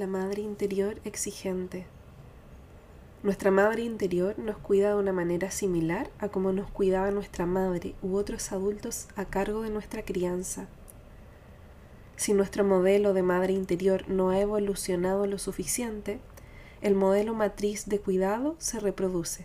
La madre interior exigente. Nuestra madre interior nos cuida de una manera similar a como nos cuidaba nuestra madre u otros adultos a cargo de nuestra crianza. Si nuestro modelo de madre interior no ha evolucionado lo suficiente, el modelo matriz de cuidado se reproduce,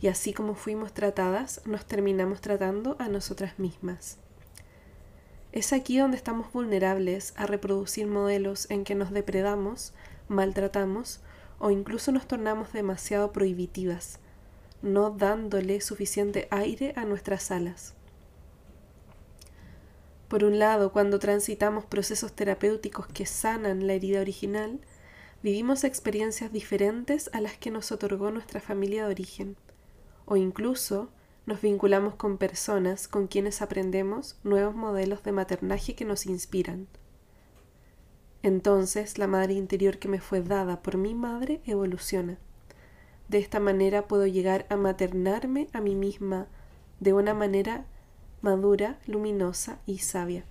y así como fuimos tratadas, nos terminamos tratando a nosotras mismas. Es aquí donde estamos vulnerables a reproducir modelos en que nos depredamos, maltratamos o incluso nos tornamos demasiado prohibitivas, no dándole suficiente aire a nuestras alas. Por un lado, cuando transitamos procesos terapéuticos que sanan la herida original, vivimos experiencias diferentes a las que nos otorgó nuestra familia de origen, o incluso nos vinculamos con personas con quienes aprendemos nuevos modelos de maternaje que nos inspiran. Entonces la madre interior que me fue dada por mi madre evoluciona. De esta manera puedo llegar a maternarme a mí misma de una manera madura, luminosa y sabia.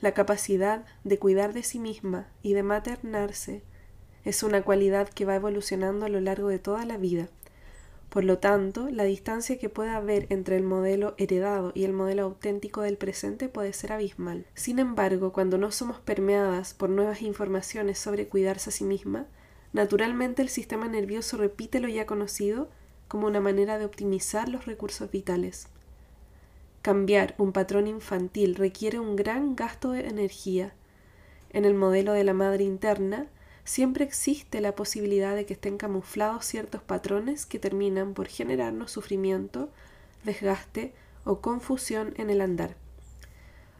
La capacidad de cuidar de sí misma y de maternarse es una cualidad que va evolucionando a lo largo de toda la vida por lo tanto, la distancia que pueda haber entre el modelo heredado y el modelo auténtico del presente puede ser abismal. Sin embargo, cuando no somos permeadas por nuevas informaciones sobre cuidarse a sí misma, naturalmente el sistema nervioso repite lo ya conocido como una manera de optimizar los recursos vitales. Cambiar un patrón infantil requiere un gran gasto de energía. En el modelo de la madre interna, siempre existe la posibilidad de que estén camuflados ciertos patrones que terminan por generarnos sufrimiento, desgaste o confusión en el andar,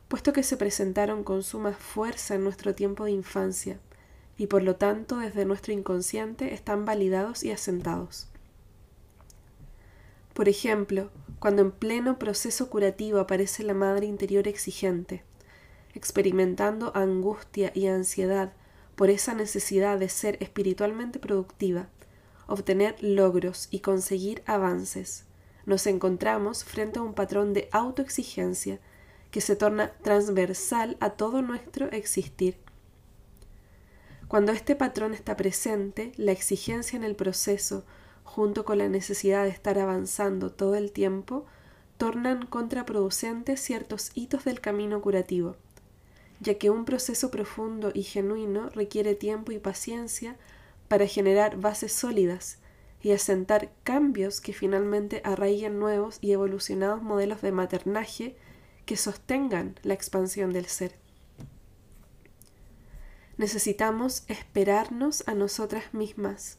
puesto que se presentaron con suma fuerza en nuestro tiempo de infancia y por lo tanto desde nuestro inconsciente están validados y asentados. Por ejemplo, cuando en pleno proceso curativo aparece la madre interior exigente, experimentando angustia y ansiedad por esa necesidad de ser espiritualmente productiva, obtener logros y conseguir avances, nos encontramos frente a un patrón de autoexigencia que se torna transversal a todo nuestro existir. Cuando este patrón está presente, la exigencia en el proceso, junto con la necesidad de estar avanzando todo el tiempo, tornan contraproducentes ciertos hitos del camino curativo ya que un proceso profundo y genuino requiere tiempo y paciencia para generar bases sólidas y asentar cambios que finalmente arraiguen nuevos y evolucionados modelos de maternaje que sostengan la expansión del ser. Necesitamos esperarnos a nosotras mismas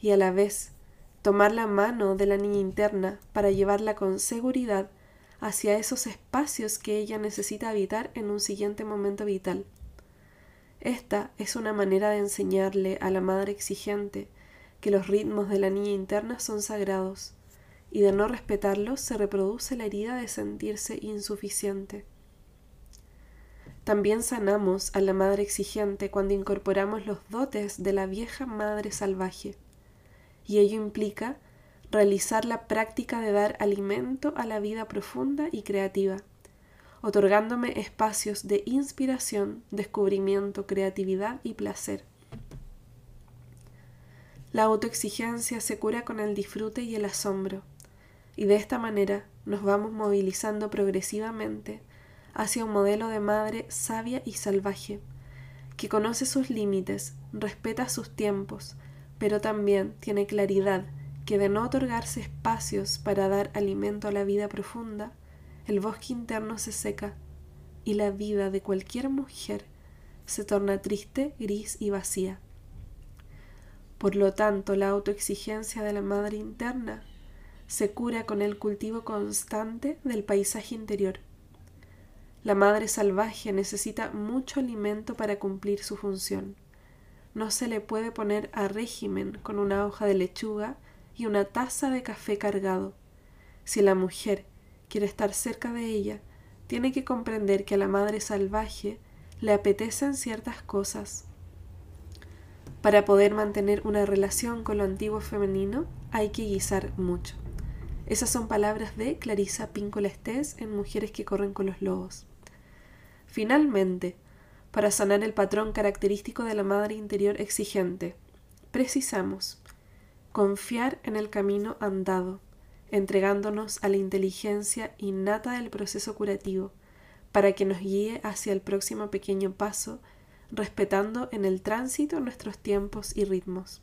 y a la vez tomar la mano de la niña interna para llevarla con seguridad hacia esos espacios que ella necesita habitar en un siguiente momento vital. Esta es una manera de enseñarle a la madre exigente que los ritmos de la niña interna son sagrados, y de no respetarlos se reproduce la herida de sentirse insuficiente. También sanamos a la madre exigente cuando incorporamos los dotes de la vieja madre salvaje, y ello implica realizar la práctica de dar alimento a la vida profunda y creativa, otorgándome espacios de inspiración, descubrimiento, creatividad y placer. La autoexigencia se cura con el disfrute y el asombro, y de esta manera nos vamos movilizando progresivamente hacia un modelo de madre sabia y salvaje, que conoce sus límites, respeta sus tiempos, pero también tiene claridad que de no otorgarse espacios para dar alimento a la vida profunda, el bosque interno se seca y la vida de cualquier mujer se torna triste, gris y vacía. Por lo tanto, la autoexigencia de la madre interna se cura con el cultivo constante del paisaje interior. La madre salvaje necesita mucho alimento para cumplir su función. No se le puede poner a régimen con una hoja de lechuga y una taza de café cargado. Si la mujer quiere estar cerca de ella, tiene que comprender que a la madre salvaje le apetecen ciertas cosas. Para poder mantener una relación con lo antiguo femenino hay que guisar mucho. Esas son palabras de Clarisa Píncola Estés en Mujeres que corren con los lobos. Finalmente, para sanar el patrón característico de la madre interior exigente, precisamos confiar en el camino andado, entregándonos a la inteligencia innata del proceso curativo, para que nos guíe hacia el próximo pequeño paso, respetando en el tránsito nuestros tiempos y ritmos.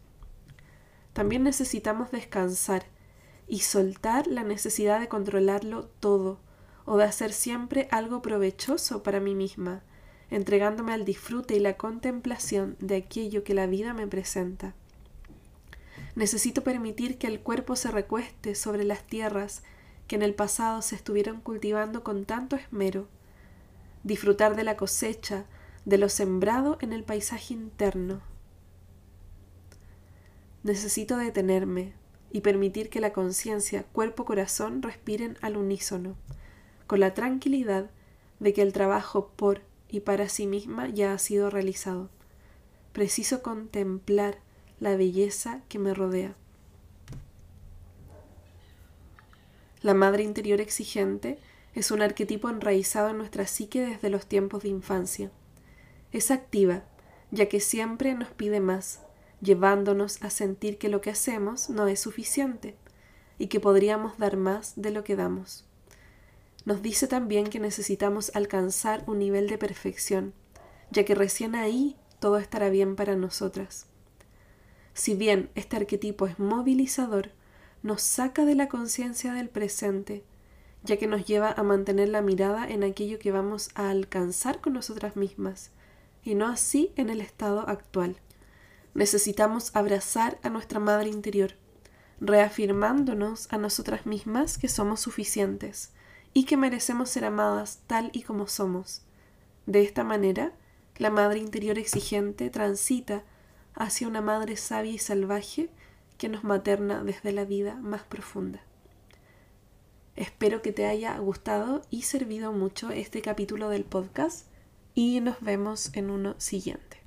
También necesitamos descansar y soltar la necesidad de controlarlo todo o de hacer siempre algo provechoso para mí misma, entregándome al disfrute y la contemplación de aquello que la vida me presenta. Necesito permitir que el cuerpo se recueste sobre las tierras que en el pasado se estuvieron cultivando con tanto esmero, disfrutar de la cosecha, de lo sembrado en el paisaje interno. Necesito detenerme, y permitir que la conciencia, cuerpo-corazón respiren al unísono, con la tranquilidad de que el trabajo por y para sí misma ya ha sido realizado. Preciso contemplar la belleza que me rodea. La madre interior exigente es un arquetipo enraizado en nuestra psique desde los tiempos de infancia. Es activa, ya que siempre nos pide más, llevándonos a sentir que lo que hacemos no es suficiente y que podríamos dar más de lo que damos. Nos dice también que necesitamos alcanzar un nivel de perfección, ya que recién ahí todo estará bien para nosotras. Si bien este arquetipo es movilizador, nos saca de la conciencia del presente, ya que nos lleva a mantener la mirada en aquello que vamos a alcanzar con nosotras mismas, y no así en el estado actual necesitamos abrazar a nuestra madre interior, reafirmándonos a nosotras mismas que somos suficientes y que merecemos ser amadas tal y como somos. De esta manera, la madre interior exigente transita hacia una madre sabia y salvaje que nos materna desde la vida más profunda. Espero que te haya gustado y servido mucho este capítulo del podcast y nos vemos en uno siguiente.